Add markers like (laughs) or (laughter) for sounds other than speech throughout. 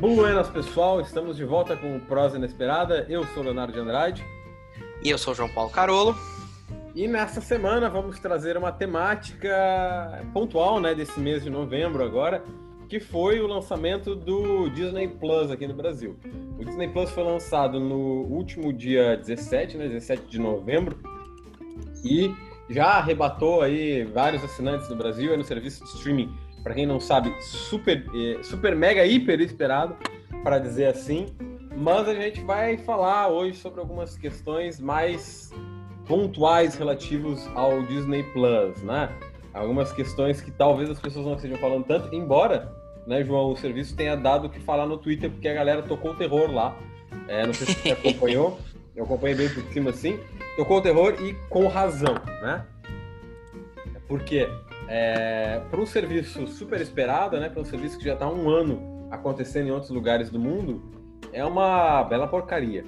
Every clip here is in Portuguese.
Buenas, pessoal. Estamos de volta com o Prosa Inesperada. Eu sou Leonardo de Andrade. E eu sou João Paulo Carolo. E nessa semana vamos trazer uma temática pontual né, desse mês de novembro agora, que foi o lançamento do Disney Plus aqui no Brasil. O Disney Plus foi lançado no último dia 17, né, 17 de novembro, e já arrebatou aí vários assinantes no Brasil, é no serviço de streaming para quem não sabe, super, eh, super mega hiper esperado, para dizer assim. Mas a gente vai falar hoje sobre algumas questões mais pontuais relativos ao Disney Plus, né? Algumas questões que talvez as pessoas não estejam falando tanto, embora, né, João, o serviço tenha dado o que falar no Twitter, porque a galera tocou o terror lá. É, não sei se você acompanhou, (laughs) eu acompanhei bem por cima assim. Tocou o terror e com razão, né? Por quê? É, para um serviço super esperado, né, para um serviço que já está há um ano acontecendo em outros lugares do mundo, é uma bela porcaria.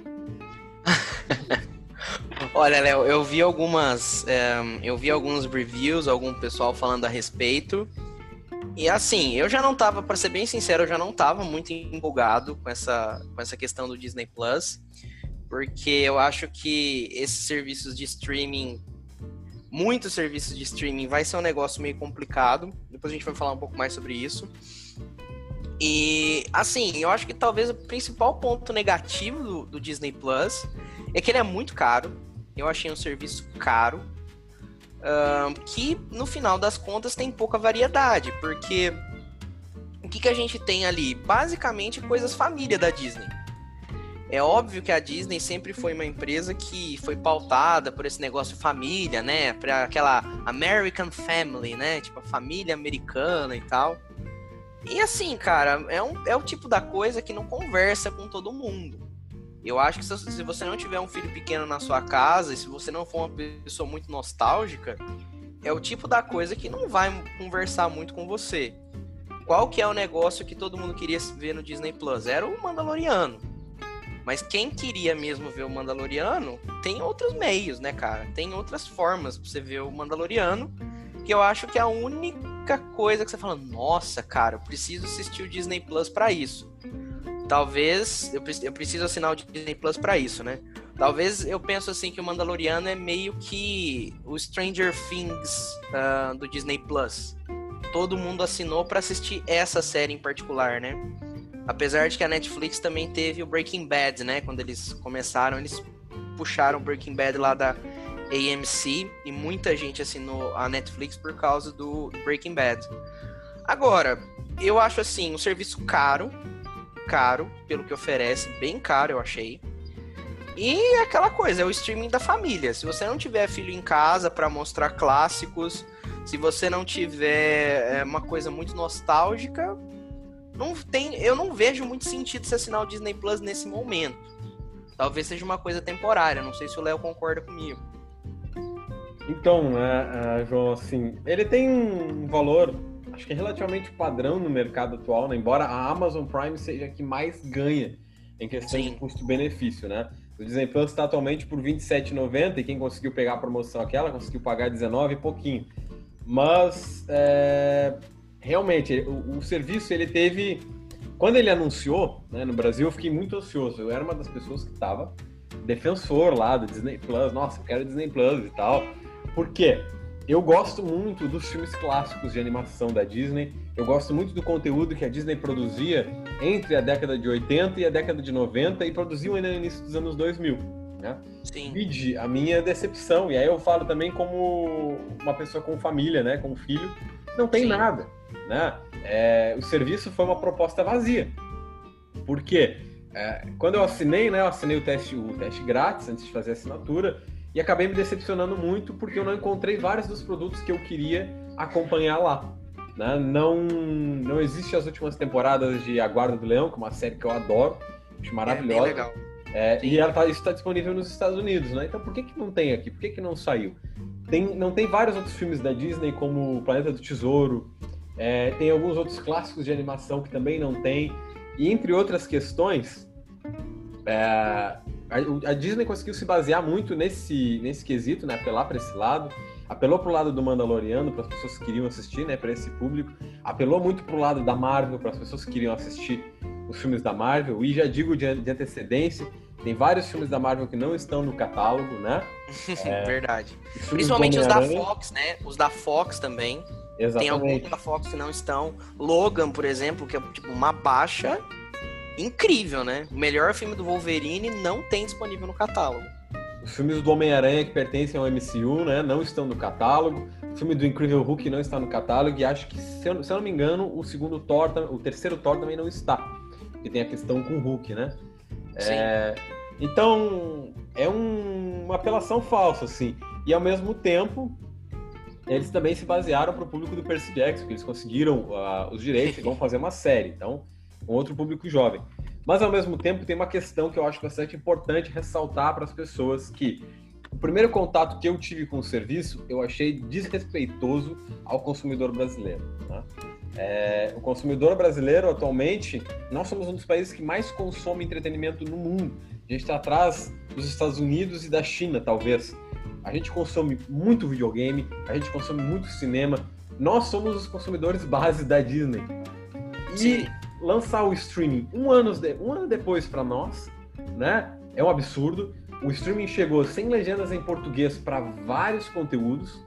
(laughs) Olha, Léo, eu vi algumas, é, eu vi alguns reviews, algum pessoal falando a respeito. E assim, eu já não tava, para ser bem sincero, eu já não tava muito empolgado com essa, com essa questão do Disney Plus, porque eu acho que esses serviços de streaming muitos serviços de streaming vai ser um negócio meio complicado. Depois a gente vai falar um pouco mais sobre isso. E, assim, eu acho que talvez o principal ponto negativo do, do Disney Plus é que ele é muito caro. Eu achei um serviço caro. Que, no final das contas, tem pouca variedade. Porque o que, que a gente tem ali? Basicamente, coisas família da Disney. É óbvio que a Disney sempre foi uma empresa que foi pautada por esse negócio família, né? Para aquela American Family, né? Tipo a família americana e tal. E assim, cara, é, um, é o tipo da coisa que não conversa com todo mundo. Eu acho que se você não tiver um filho pequeno na sua casa e se você não for uma pessoa muito nostálgica, é o tipo da coisa que não vai conversar muito com você. Qual que é o negócio que todo mundo queria ver no Disney Plus? Era o Mandaloriano. Mas quem queria mesmo ver o Mandaloriano, tem outros meios, né, cara? Tem outras formas pra você ver o Mandaloriano, que eu acho que é a única coisa que você fala, nossa, cara, eu preciso assistir o Disney Plus para isso. Talvez eu, eu preciso assinar o Disney Plus para isso, né? Talvez eu penso assim que o Mandaloriano é meio que o Stranger Things uh, do Disney Plus. Todo mundo assinou para assistir essa série em particular, né? Apesar de que a Netflix também teve o Breaking Bad, né? Quando eles começaram, eles puxaram o Breaking Bad lá da AMC e muita gente assinou a Netflix por causa do Breaking Bad. Agora, eu acho assim, um serviço caro, caro pelo que oferece, bem caro eu achei. E é aquela coisa, é o streaming da família. Se você não tiver filho em casa para mostrar clássicos, se você não tiver é, uma coisa muito nostálgica, não tem, eu não vejo muito sentido se assinar o Disney Plus nesse momento. Talvez seja uma coisa temporária, não sei se o Léo concorda comigo. Então, né, João, assim, ele tem um valor, acho que é relativamente padrão no mercado atual, né? embora a Amazon Prime seja a que mais ganha em questão Sim. de custo-benefício, né? O Disney Plus está atualmente por R$ 27,90 e quem conseguiu pegar a promoção aquela conseguiu pagar R$19 e pouquinho. Mas é, realmente, o, o, serviço ele teve. Quando ele anunciou né, no Brasil, eu fiquei muito ansioso. Eu era uma das pessoas que estava defensor lá do Disney Plus. Nossa, eu quero Disney Plus e tal. Por quê? Eu gosto muito dos filmes clássicos de animação da Disney. Eu gosto muito do conteúdo que a Disney produzia entre a década de 80 e a década de 90 e produziu ainda no início dos anos 2000. Né? Sim. Vide a minha decepção. E aí eu falo também como uma pessoa com família, né, com filho. Não tem Sim. nada né? É, o serviço foi uma proposta vazia. Por quê? É, quando eu assinei, né, eu assinei o teste, o teste grátis antes de fazer a assinatura e acabei me decepcionando muito porque eu não encontrei vários dos produtos que eu queria acompanhar lá. Né? Não, não existe as últimas temporadas de A Guarda do Leão, que é uma série que eu adoro, acho maravilhosa. É, legal. É, e ela tá, isso está disponível nos Estados Unidos, né? Então por que, que não tem aqui? Por que, que não saiu? Tem, não tem vários outros filmes da Disney, como Planeta do Tesouro, é, tem alguns outros clássicos de animação que também não tem. E entre outras questões, é, a, a, Disney conseguiu se basear muito nesse, nesse quesito, né? Apelar para esse lado. Apelou para o lado do Mandaloriano, para as pessoas que queriam assistir, né? Para esse público. Apelou muito para o lado da Marvel, para as pessoas que queriam assistir os filmes da Marvel, e já digo de, de antecedência, tem vários filmes da Marvel que não estão no catálogo, né? (laughs) É, Verdade. Principalmente os da Fox, né? Os da Fox também. Exatamente. Tem alguns da Fox que não estão. Logan, por exemplo, que é tipo uma baixa incrível, né? O melhor filme do Wolverine não tem disponível no catálogo. Os filmes do Homem-Aranha que pertencem ao MCU, né, não estão no catálogo. O filme do Incrível Hulk não está no catálogo e acho que, se eu, se eu não me engano, o segundo Thor, o terceiro Thor também não está. Porque tem a questão com o Hulk, né? É, então, é um, uma apelação falsa, assim. E ao mesmo tempo, eles também se basearam para o público do Percy Jackson, que eles conseguiram uh, os direitos e vão fazer uma série. Então, um outro público jovem. Mas ao mesmo tempo tem uma questão que eu acho bastante importante ressaltar para as pessoas que o primeiro contato que eu tive com o serviço eu achei desrespeitoso ao consumidor brasileiro. Né? É, o consumidor brasileiro atualmente nós somos um dos países que mais consome entretenimento no mundo. A gente está atrás dos Estados Unidos e da China, talvez. A gente consome muito videogame, a gente consome muito cinema. Nós somos os consumidores base da Disney. E Sim lançar o streaming um ano, de, um ano depois para nós, né? É um absurdo. O streaming chegou sem legendas em português para vários conteúdos.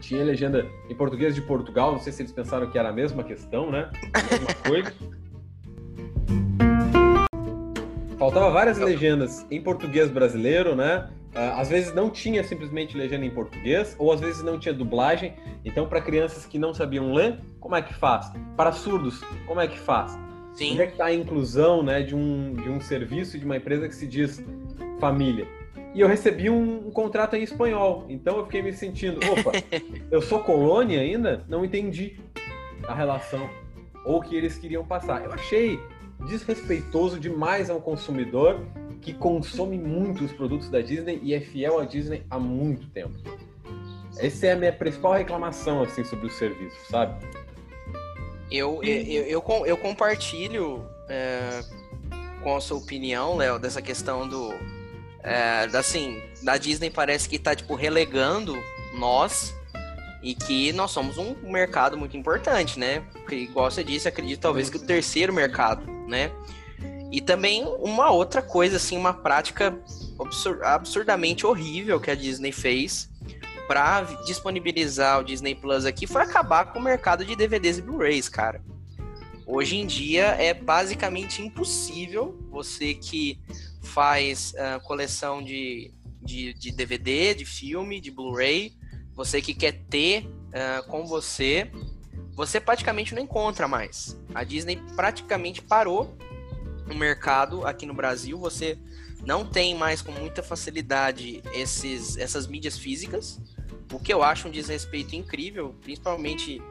Tinha legenda em português de Portugal, não sei se eles pensaram que era a mesma questão, né? A mesma coisa. Faltava várias legendas em português brasileiro, né? Ah, às vezes não tinha simplesmente legenda em português, ou às vezes não tinha dublagem. Então, para crianças que não sabiam ler, como é que faz? Para surdos, como é que faz? Sim. Onde é que está a inclusão né, de, um, de um serviço, de uma empresa que se diz família? E eu recebi um, um contrato em espanhol, então eu fiquei me sentindo, opa, (laughs) eu sou colônia ainda? Não entendi a relação ou o que eles queriam passar. Eu achei desrespeitoso demais ao consumidor que consome muito os produtos da Disney e é fiel à Disney há muito tempo. Essa é a minha principal reclamação assim sobre o serviço, sabe? Eu, eu, eu, eu compartilho é, com a sua opinião, Léo, dessa questão do. É, assim, da Disney parece que tá, tipo, relegando nós e que nós somos um mercado muito importante, né? Porque, igual você disse, acredito talvez que o terceiro mercado, né? E também uma outra coisa, assim, uma prática absur absurdamente horrível que a Disney fez para disponibilizar o Disney Plus aqui foi acabar com o mercado de DVDs e Blu-rays, cara. Hoje em dia é basicamente impossível você que faz uh, coleção de, de, de, DVD, de filme, de Blu-ray, você que quer ter uh, com você, você praticamente não encontra mais. A Disney praticamente parou no mercado aqui no Brasil, você não tem mais com muita facilidade esses, essas mídias físicas, o que eu acho um desrespeito incrível, principalmente,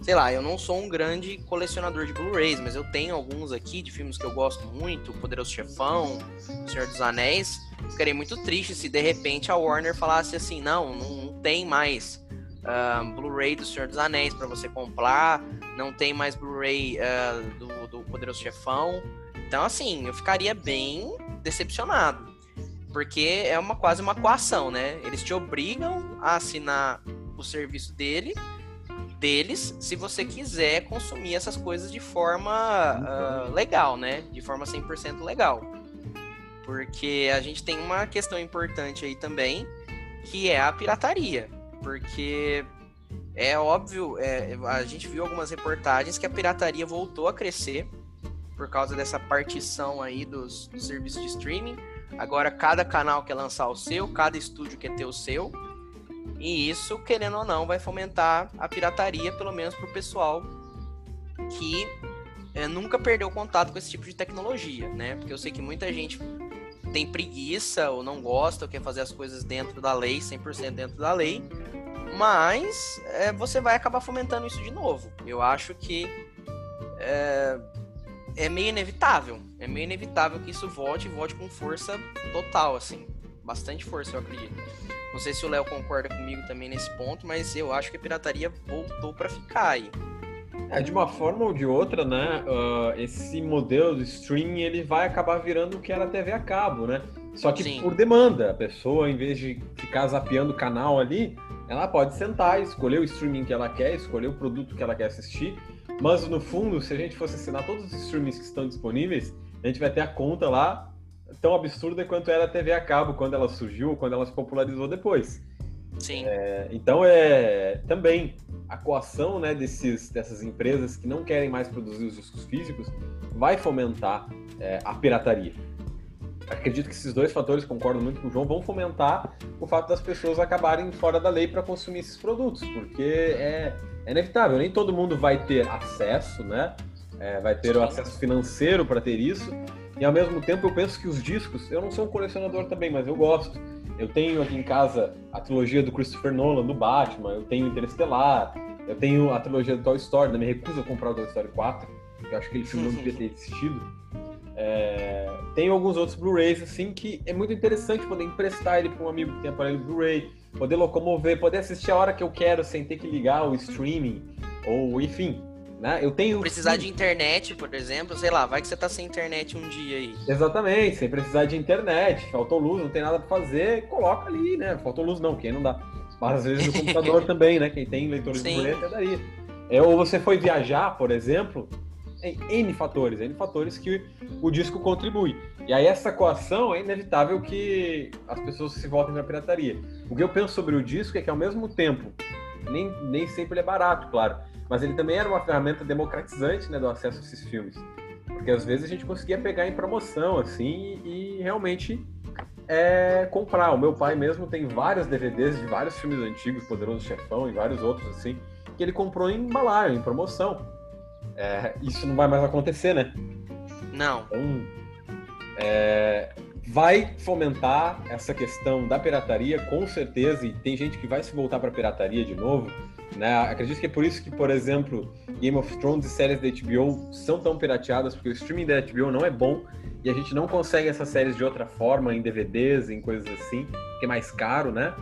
sei lá, eu não sou um grande colecionador de Blu-rays, mas eu tenho alguns aqui de filmes que eu gosto muito, Poderoso Chefão, Senhor dos Anéis. Ficaria muito triste se de repente a Warner falasse assim, não, não tem mais uh, Blu-ray do Senhor dos Anéis para você comprar, não tem mais Blu-ray uh, do, do Poderoso Chefão. Então, assim, eu ficaria bem decepcionado. Porque é uma quase uma coação, né? Eles te obrigam a assinar o serviço dele, deles, se você quiser consumir essas coisas de forma uh, legal, né? De forma 100% legal. Porque a gente tem uma questão importante aí também, que é a pirataria. Porque é óbvio, é, a gente viu algumas reportagens que a pirataria voltou a crescer por causa dessa partição aí dos, dos serviços de streaming. Agora cada canal quer lançar o seu, cada estúdio quer ter o seu. E isso, querendo ou não, vai fomentar a pirataria, pelo menos para o pessoal que é, nunca perdeu contato com esse tipo de tecnologia, né? Porque eu sei que muita gente tem preguiça ou não gosta ou quer fazer as coisas dentro da lei, 100% dentro da lei, mas é, você vai acabar fomentando isso de novo. Eu acho que é, é meio inevitável. É meio inevitável que isso volte e volte com força total, assim. Bastante força, eu acredito. Não sei se o Léo concorda comigo também nesse ponto, mas eu acho que a pirataria voltou para ficar aí. É, de uma forma ou de outra, né? Uh, esse modelo de streaming ele vai acabar virando o que era a TV a cabo, né? Só que Sim. por demanda. A pessoa, em vez de ficar zapeando o canal ali, ela pode sentar, escolher o streaming que ela quer, escolher o produto que ela quer assistir Mas no fundo, se a gente fosse assinar todos os streamings que estão disponíveis, a gente vai ter a conta lá tão absurda quanto era a TV a cabo quando ela surgiu, quando ela se popularizou depois. Sim. É, então é também a coação né, desses, dessas empresas que não querem mais produzir os discos físicos vai fomentar é, a pirataria. Acredito que esses dois fatores, concordo muito com o João, vão fomentar o fato das pessoas acabarem fora da lei para consumir esses produtos, porque é, é, inevitável, nem todo mundo vai ter acesso, né? É, vai ter o acesso financeiro para ter isso, e ao mesmo tempo eu penso que os discos, eu não sou um colecionador também, mas eu gosto. Eu tenho aqui em casa a trilogia do Christopher Nolan, do Batman, eu tenho Interestelar, eu tenho a trilogia do Toy Story, não me recuso a comprar o Toy Story 4, porque eu acho que aquele filme não devia ter existido. É... Tem alguns outros Blu-rays, assim, que é muito interessante poder emprestar ele para um amigo que tem aparelho Blu-ray, poder locomover, poder assistir a hora que eu quero sem ter que ligar o streaming, ou enfim, né? Eu tenho. Precisar de internet, por exemplo, sei lá, vai que você tá sem internet um dia aí. Exatamente, sem precisar de internet, faltou luz, não tem nada para fazer, coloca ali, né? Faltou luz não, quem não dá. Mas às vezes no (laughs) computador também, né? Quem tem leitores Sim. de boleto é daí. É, ou você foi viajar, por exemplo, em N fatores, N fatores que o disco contribui. E aí essa coação é inevitável que as pessoas se voltem para a pirataria. O que eu penso sobre o disco é que ao mesmo tempo, nem, nem sempre ele é barato, claro, mas ele também era uma ferramenta democratizante né, do acesso a esses filmes. Porque às vezes a gente conseguia pegar em promoção, assim, e realmente é, comprar. O meu pai mesmo tem vários DVDs de vários filmes antigos, Poderoso Chefão e vários outros, assim, que ele comprou em embalagem, em promoção. É, isso não vai mais acontecer, né? Não. Então, é, vai fomentar essa questão da pirataria, com certeza, e tem gente que vai se voltar para pirataria de novo. Né? Acredito que é por isso que, por exemplo, Game of Thrones e séries da HBO são tão pirateadas, porque o streaming da HBO não é bom e a gente não consegue essas séries de outra forma, em DVDs, em coisas assim, que é mais caro, né?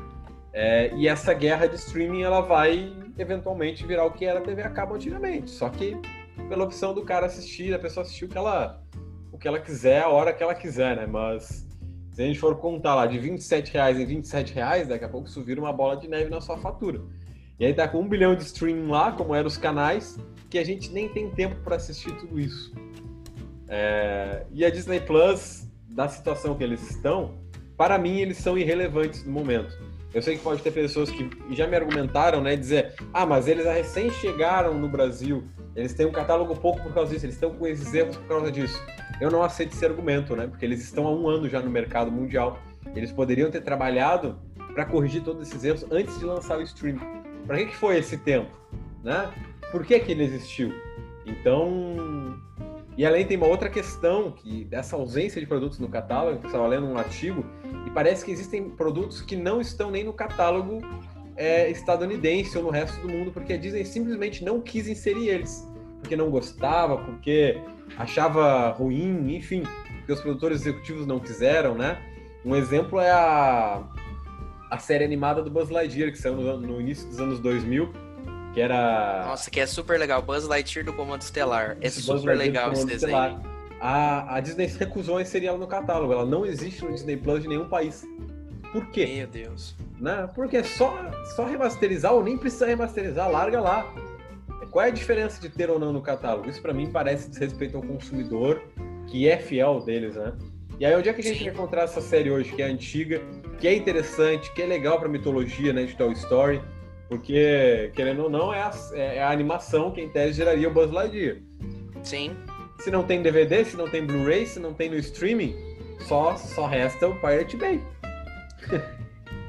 É, e essa guerra de streaming ela vai eventualmente virar o que era a TV a cabo antigamente, só que pela opção do cara assistir, a pessoa assistir o que ela, o que ela quiser, a hora que ela quiser, né? Mas se a gente for contar lá de 27 reais em 27 reais, daqui a pouco isso vira uma bola de neve na sua fatura. E aí tá com um bilhão de streaming lá, como eram os canais, que a gente nem tem tempo para assistir tudo isso. É... E a Disney Plus, da situação que eles estão, para mim eles são irrelevantes no momento. Eu sei que pode ter pessoas que já me argumentaram, né, dizer, ah, mas eles recém chegaram no Brasil, eles têm um catálogo pouco por causa disso, eles estão com esses erros por causa disso. Eu não aceito esse argumento, né, porque eles estão há um ano já no mercado mundial. Eles poderiam ter trabalhado para corrigir todos esses erros antes de lançar o streaming. Para que, foi esse tempo? Né? Por que, que ele existiu? Então. E além tem uma outra questão, que dessa ausência de produtos no catálogo, eu estava lendo um artigo, parece que existem produtos que não estão nem no catálogo é, estadunidense ou no resto do mundo, porque a Disney simplesmente não quis inserir eles. Porque não gostava, porque achava ruim, enfim, porque os produtores executivos não quiseram, né? Um exemplo é a a série animada do Buzz Lightyear, que saiu no, no, início dos anos 2000, que era... Nossa, que é super legal, Buzz Lightyear do Comando Estelar. É super legal esse desenho. Estelar. A, a Disney recusou a inserir ela no catálogo, ela não existe no Disney Plus de nenhum país. Por quê? Meu Deus. Né? Porque é só, só remasterizar ou nem precisa remasterizar, larga lá. Qual é a diferença de ter ou não no catálogo? Isso para mim parece desrespeito ao consumidor, que é fiel deles, né? E aí, onde é que a gente vai encontrar essa série hoje, que é antiga, que é interessante, que é legal pra mitologia, né, de Toy Story, porque, querendo ou não, é a, é a animação que em tese geraria o Buzz Lightyear. Sim. Se não tem DVD, se não tem Blu-ray, se não tem no streaming, só, só resta o Pirate Bay. (laughs)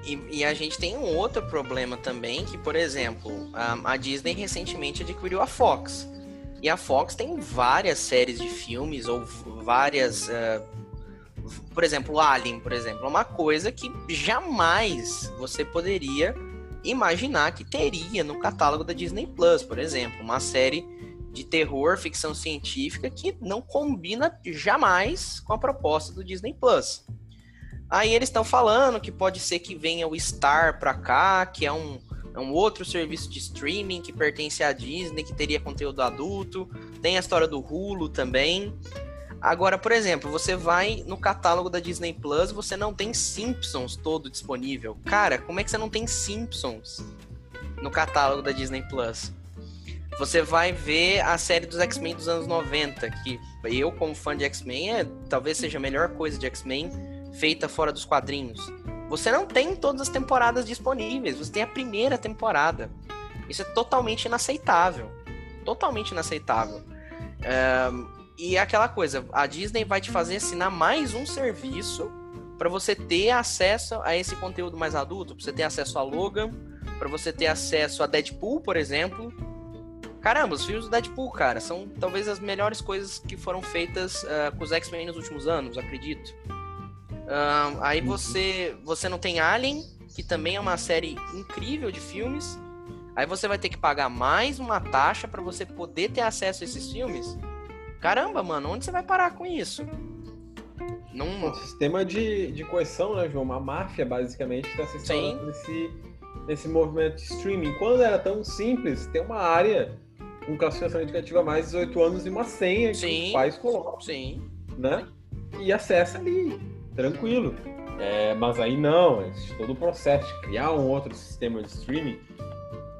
E, e, a gente tem um outro problema também, que, por exemplo, a, a, Disney recentemente adquiriu a Fox. E a Fox tem várias séries de filmes ou várias uh, por exemplo, Alien, por exemplo, é uma coisa que jamais você poderia imaginar que teria no catálogo da Disney Plus, por exemplo, uma série de terror, ficção científica que não combina jamais com a proposta do Disney Plus. Aí eles estão falando que pode ser que venha o Star para cá, que é um, é um outro serviço de streaming que pertence à Disney, que teria conteúdo adulto. Tem a história do Hulu também. Agora, por exemplo, você vai no catálogo da Disney Plus, você não tem Simpsons todo disponível. Cara, como é que você não tem Simpsons no catálogo da Disney Plus? Você vai ver a série dos X-Men dos anos 90, que eu, como fã de X-Men, é, talvez seja a melhor coisa de X-Men feita fora dos quadrinhos. Você não tem todas as temporadas disponíveis, você tem a primeira temporada. Isso é totalmente inaceitável. Totalmente inaceitável. É, e é aquela coisa, a Disney vai te fazer assinar mais um serviço para você ter acesso a esse conteúdo mais adulto, para você ter acesso a Logan, para você ter acesso a Deadpool, por exemplo. Caramba, os filmes do Deadpool, cara, são talvez as melhores coisas que foram feitas uh, com os X-Men nos últimos anos, acredito. Uh, aí uhum. você, você não tem Alien, que também é uma série incrível de filmes. Aí você vai ter que pagar mais uma taxa para você poder ter acesso a esses filmes. Caramba, mano, onde você vai parar com isso? Não... Um sistema de, de coerção, né, João? Uma máfia, basicamente, está se instalando nesse, nesse movimento de streaming. Quando era tão simples, ter uma área com classificação indicativa mais 18 anos e uma senha que Sim. os pais colocam. Sim. Né? E acessa ali, tranquilo. É, mas aí não, existe todo o processo de criar um outro sistema de streaming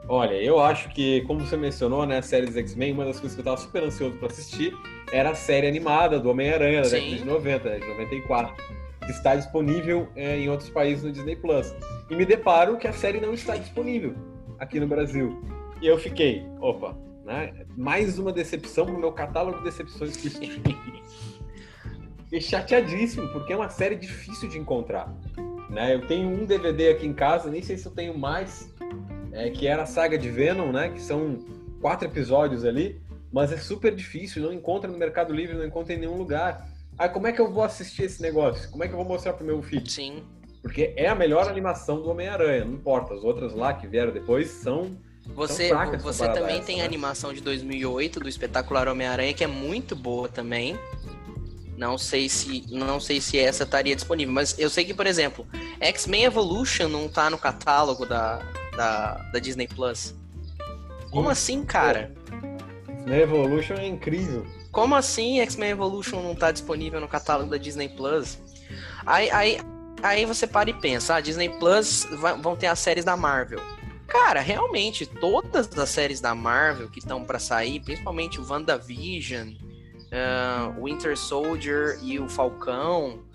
Olha, eu acho que, como você mencionou, né, a série dos X-Men, uma das coisas que eu tava super ansioso para assistir era a série animada do Homem-Aranha da década de 90, né, de 94, que está disponível é, em outros países no Disney Plus. E me deparo que a série não está disponível aqui no Brasil. E eu fiquei, opa, né? Mais uma decepção no meu catálogo de decepções que (laughs) Fiquei chateadíssimo, porque é uma série difícil de encontrar. Né? Eu tenho um DVD aqui em casa, nem sei se eu tenho mais, é, que era a saga de Venom, né? Que são quatro episódios ali, mas é super difícil, não encontra no Mercado Livre, não encontra em nenhum lugar. Aí como é que eu vou assistir esse negócio? Como é que eu vou mostrar pro meu filho? Sim. Porque é a melhor animação do Homem-Aranha, não importa. As outras lá que vieram depois são você, você também tem a né? animação de 2008 do espetacular Homem-Aranha que é muito boa também. Não sei se não sei se essa estaria disponível, mas eu sei que, por exemplo, X-Men Evolution não tá no catálogo da, da, da Disney Plus. Como assim, cara? X-Men Evolution é incrível. Como assim X-Men Evolution não tá disponível no catálogo da Disney Plus? Aí, aí, aí você para e pensa, a ah, Disney Plus vai, vão ter as séries da Marvel. Cara, realmente, todas as séries da Marvel que estão para sair, principalmente o WandaVision, uh, Winter Soldier e o Falcão,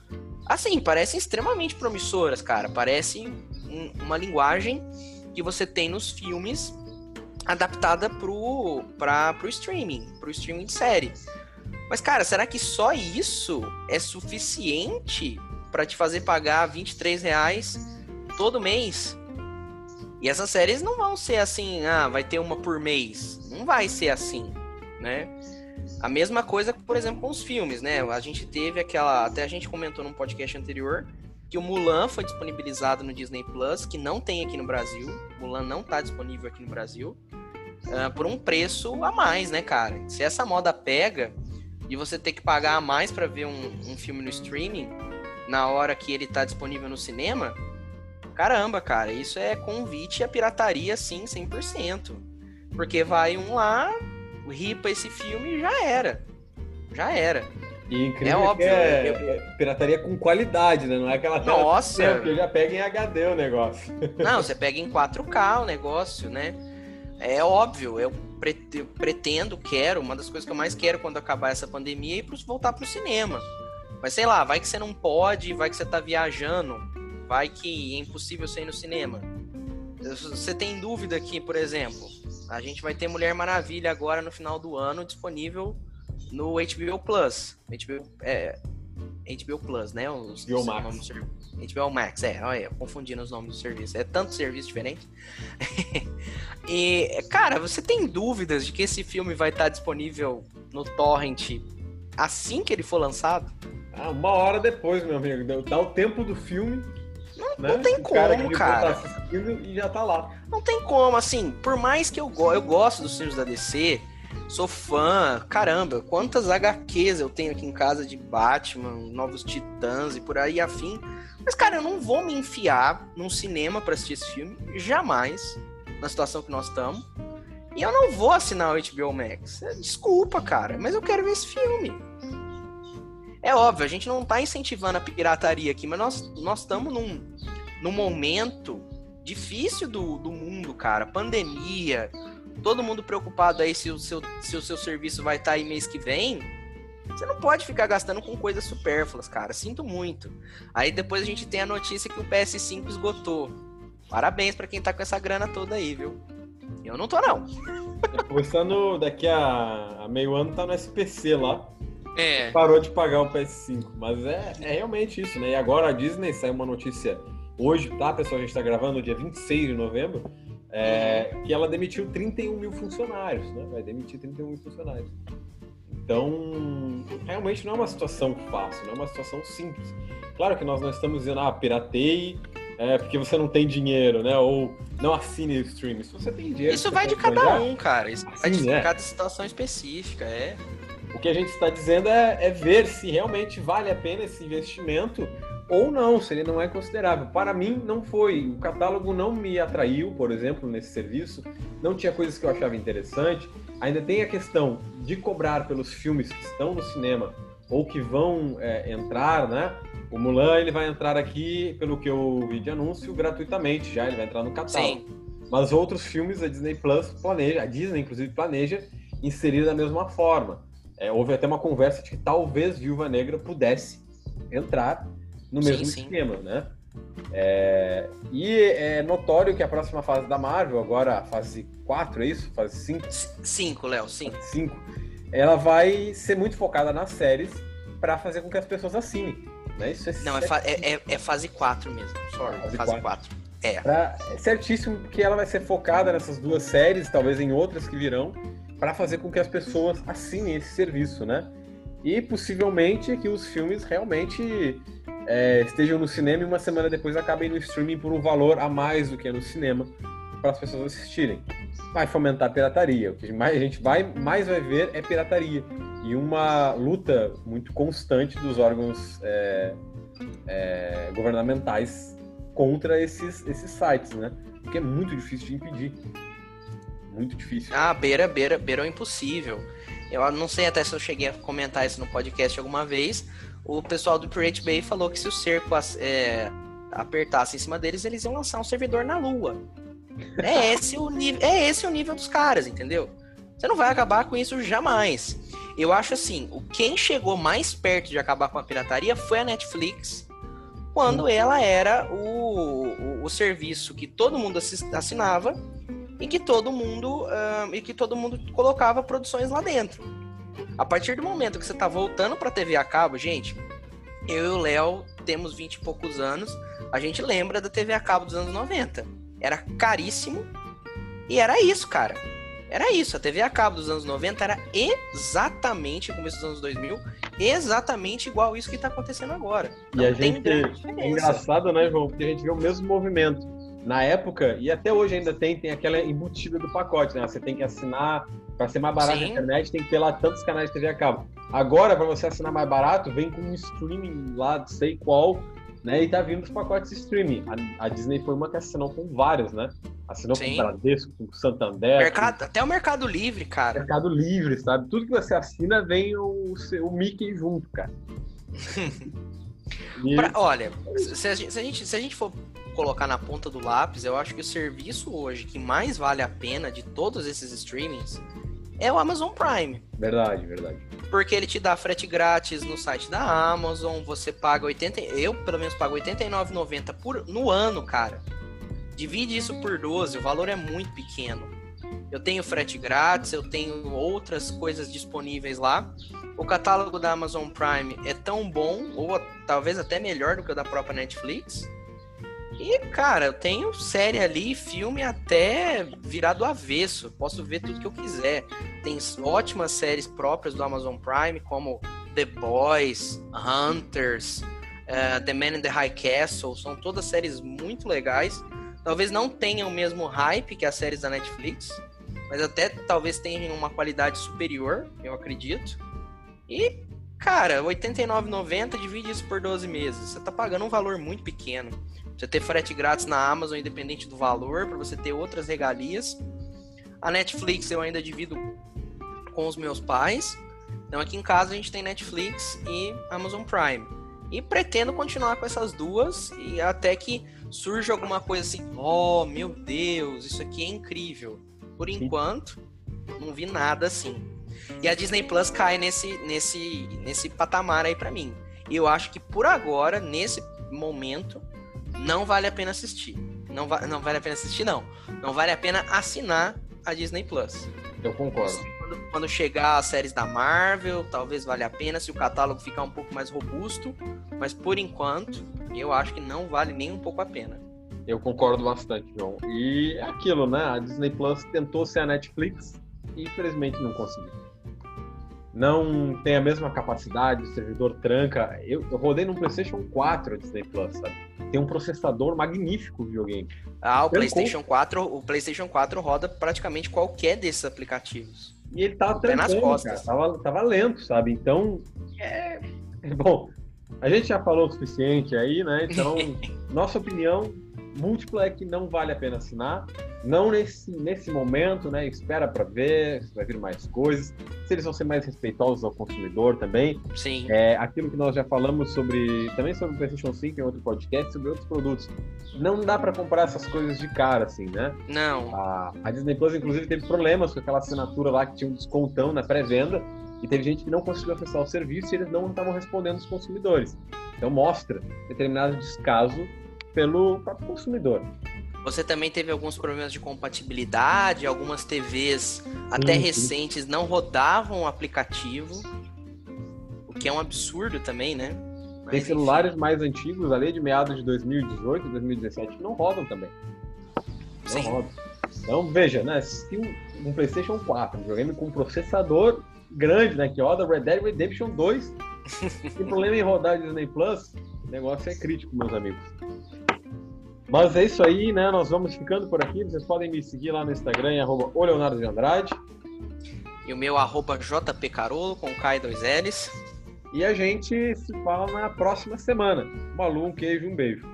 assim, parecem extremamente promissoras, cara. Parece um, uma linguagem que você tem nos filmes adaptada pro, pra, pro streaming, pro streaming de série. Mas, cara, será que só isso é suficiente para te fazer pagar 23 reais todo mês? E essas séries não vão ser assim, ah, vai ter uma por mês. Não vai ser assim, né? A mesma coisa, por exemplo, com os filmes, né? A gente teve aquela. Até a gente comentou num podcast anterior que o Mulan foi disponibilizado no Disney Plus, que não tem aqui no Brasil. Mulan não está disponível aqui no Brasil. Uh, por um preço a mais, né, cara? Se essa moda pega e você ter que pagar a mais para ver um, um, filme no streaming na hora que ele está disponível no cinema, caramba, cara, isso é convite à pirataria, sim, 100%. Porque vai um lá, ripa esse filme e já era. Já era. E incrível é óbvio. É, eu... é, pirataria com qualidade, né? Não é aquela tela Nossa. que já pega em HD o negócio. (laughs) Não, você pega em 4K o negócio, né? É óbvio, eu pretendo, quero, uma das coisas que eu mais quero quando acabar essa pandemia é ir voltar pro cinema. Mas sei lá, vai que você não pode, vai que você tá viajando, vai que é impossível ir no cinema. Você tem dúvida aqui, por exemplo, a gente vai ter Mulher Maravilha agora no final do ano disponível no HBO Plus. HBO, é, HBO Plus, né? Os, HBO Max. HBO Max, é, olha, confundindo os nomes do serviço. É tanto serviço diferente. (laughs) e, cara, você tem dúvidas de que esse filme vai estar disponível no Torrent assim que ele for lançado? Ah, uma hora depois, meu amigo. Dá o tempo do filme. Não, né? não tem o como, cara. cara. Tá e já tá lá. Não tem como, assim, por mais que eu, go eu gosto dos filmes da DC, Sou fã, caramba, quantas HQs eu tenho aqui em casa de Batman, Novos Titãs e por aí afim. Mas, cara, eu não vou me enfiar num cinema para assistir esse filme, jamais, na situação que nós estamos. E eu não vou assinar o HBO Max. Desculpa, cara, mas eu quero ver esse filme. É óbvio, a gente não tá incentivando a pirataria aqui, mas nós nós estamos num, num momento difícil do, do mundo, cara. Pandemia, todo mundo preocupado aí se o seu, se o seu serviço vai estar tá aí mês que vem, você não pode ficar gastando com coisas supérfluas, cara. Sinto muito. Aí depois a gente tem a notícia que o PS5 esgotou. Parabéns para quem tá com essa grana toda aí, viu? Eu não tô, não. Começando daqui a, a meio ano tá no SPC lá. É. Parou de pagar o PS5. Mas é, é realmente isso, né? E agora a Disney saiu uma notícia hoje, tá, pessoal? A gente tá gravando no dia 26 de novembro. É, uhum. que ela demitiu 31 mil funcionários, né? Vai demitir 31 mil funcionários. Então, realmente não é uma situação fácil, não é uma situação simples. Claro que nós não estamos dizendo, ah, pirateie, é, porque você não tem dinheiro, né? Ou não assine o stream. Se você tem dinheiro. Isso vai de cada um, cara. Isso vai de é. cada situação específica, é. O que a gente está dizendo é, é, ver se realmente vale a pena esse investimento ou não, se ele não é considerável. Para mim, não foi. O catálogo não me atraiu, por exemplo, nesse serviço. Não tinha coisas que eu achava interessante. Ainda tem a questão de cobrar pelos filmes que estão no cinema ou que vão é, entrar, né? O Mulan ele vai entrar aqui, pelo que eu vi de anúncio, gratuitamente já, ele vai entrar no catálogo. Sim. Mas outros filmes a Disney Plus planeja, a Disney inclusive planeja inserir da mesma forma. É, houve até uma conversa de que talvez Viúva Negra pudesse entrar no mesmo sim, esquema, sim. né? É, e é notório que a próxima fase da Marvel, agora a fase 4, é isso? Fase 5? 5, Léo, 5. 5. Ela vai ser muito focada nas séries para fazer com que as pessoas assinem. Né? Isso é Não, é, fa é, é, é, fase 4 mesmo. Sorry, fase, fase 4. 4. É. Pra, é certíssimo que ela vai ser focada nessas duas séries, talvez em outras que virão, para fazer com que as pessoas assinem esse serviço, né? E possivelmente que os filmes realmente é, estejam no cinema e uma semana depois acabem no streaming por um valor a mais do que é no cinema para as pessoas assistirem. Vai fomentar a pirataria. O que mais a gente vai, mais vai ver é pirataria. E uma luta muito constante dos órgãos é, é, governamentais contra esses, esses sites, né? Porque é muito difícil de impedir. Muito difícil. Ah, beira, beira, beira é impossível. Eu não sei até se eu cheguei a comentar isso no podcast alguma vez. O pessoal do Pirate Bay falou que se o cerco é, apertasse em cima deles, eles iam lançar um servidor na Lua. É esse o nível, é esse o nível dos caras, entendeu? Você não vai acabar com isso jamais. Eu acho assim, o quem chegou mais perto de acabar com a pirataria foi a Netflix, quando ela era o, o, o serviço que todo mundo assinava e que todo mundo uh, e que todo mundo colocava produções lá dentro. A partir do momento que você está voltando para TV a cabo, gente, eu e o Léo temos 20 e poucos anos, a gente lembra da TV a cabo dos anos 90. Era caríssimo e era isso, cara. Era isso, a TV a cabo dos anos 90 era exatamente, começo dos anos 2000, exatamente igual isso que está acontecendo agora. Não e a gente, é engraçado, né, João, porque a gente vê o mesmo movimento. Na época, e até hoje ainda tem, tem aquela embutida do pacote, né? Você tem que assinar, para ser mais barato Sim. na internet, tem que ter lá tantos canais de TV a cabo. Agora, para você assinar mais barato, vem com um streaming lá, sei qual, né? E tá vindo os pacotes streaming. A, a, Disney foi uma que assinou com vários, né? Assinou Sim. com o Bradesco, com o Santander. Mercado, com... Até o Mercado Livre, cara. Mercado Livre, sabe? Tudo que você assina vem o, o Mickey junto, cara. (laughs) e... pra, olha, a, se, a gente, se a gente for colocar na ponta do lápis, eu acho que o serviço hoje que mais vale a pena de todos esses streamings é o Amazon Prime. Verdade, verdade. Porque ele te dá frete grátis no site da Amazon, você paga 80, eu pelo menos pago 89,90 por no ano, cara. Divide isso por 12, o valor é muito pequeno. Eu tenho frete grátis, eu tenho outras coisas disponíveis lá. O catálogo da Amazon Prime é tão bom, ou talvez até melhor do que o da própria Netflix. E, cara, eu tenho série ali, filme até virado do avesso. Posso ver tudo que eu quiser. Tem ótimas séries próprias do Amazon Prime, como The Boys, Hunters, uh, The Man in the High Castle. São todas séries muito legais. Talvez não tenham o mesmo hype que as séries da Netflix, mas até talvez tenham uma qualidade superior, eu acredito. E, cara, R$ 89,90 divide isso por 12 meses. Você tá pagando um valor muito pequeno. Você ter frete grátis na Amazon, independente do valor, para você ter outras regalias. A Netflix eu ainda divido com os meus pais. Então aqui em casa a gente tem Netflix e Amazon Prime. E pretendo continuar com essas duas e até que surja alguma coisa assim, oh meu Deus, isso aqui é incrível. Por enquanto, não vi nada assim. E a Disney Plus cai nesse, nesse, nesse patamar aí para mim. E eu acho que por agora, nesse momento, não vale a pena assistir. Não, va não vale a pena assistir, não. Não vale a pena assinar a Disney Plus. Eu concordo. Quando, quando chegar as séries da Marvel, talvez valha a pena se o catálogo ficar um pouco mais robusto. Mas por enquanto, eu acho que não vale nem um pouco a pena. Eu concordo bastante, João. E é aquilo, né? A Disney Plus tentou ser a Netflix e infelizmente não conseguiu não tem a mesma capacidade, o servidor tranca. Eu, eu rodei no PlayStation 4 Disney Plus, sabe? Tem um processador magnífico o videogame. Ah, o PlayStation 4, o PlayStation 4 roda praticamente qualquer desses aplicativos. E ele tá trancando, nas costas. Cara. Tava, tava lento, sabe? Então, é... (laughs) Bom, a gente já falou o suficiente aí, né? Então, (laughs) nossa opinião, múltipla é que não vale a pena assinar. Não nesse, nesse momento, né? Espera para ver se vai vir mais coisas. Se eles vão ser mais respeitosos ao consumidor também. Sim. É, aquilo que nós já falamos sobre. Também sobre o PlayStation 5 em outro podcast, sobre outros produtos. Não dá para comparar essas coisas de cara, assim, né? Não. A, a Disney Plus, inclusive, teve problemas com aquela assinatura lá que tinha um descontão na pré-venda. E teve gente que não conseguiu acessar o serviço e eles não estavam respondendo os consumidores. Então mostra determinado descaso pelo próprio consumidor. Você também teve alguns problemas de compatibilidade, algumas TVs até sim, recentes não rodavam o aplicativo, o que é um absurdo também, né? Mas, Tem celulares enfim. mais antigos, ali de meados de 2018, 2017, que não rodam também. Não sim. rodam. Então, veja, né? Se um, um PlayStation 4, um videogame com processador grande, né? Que roda Red Dead Redemption 2, tem (laughs) problema em rodar Disney Plus, o negócio é crítico, meus amigos. Mas é isso aí, né? Nós vamos ficando por aqui. Vocês podem me seguir lá no Instagram, arroba o Leonardo de Andrade. E o meu arroba JPcarolo com K e dois L's. E a gente se fala na próxima semana. Malu, um queijo, um beijo.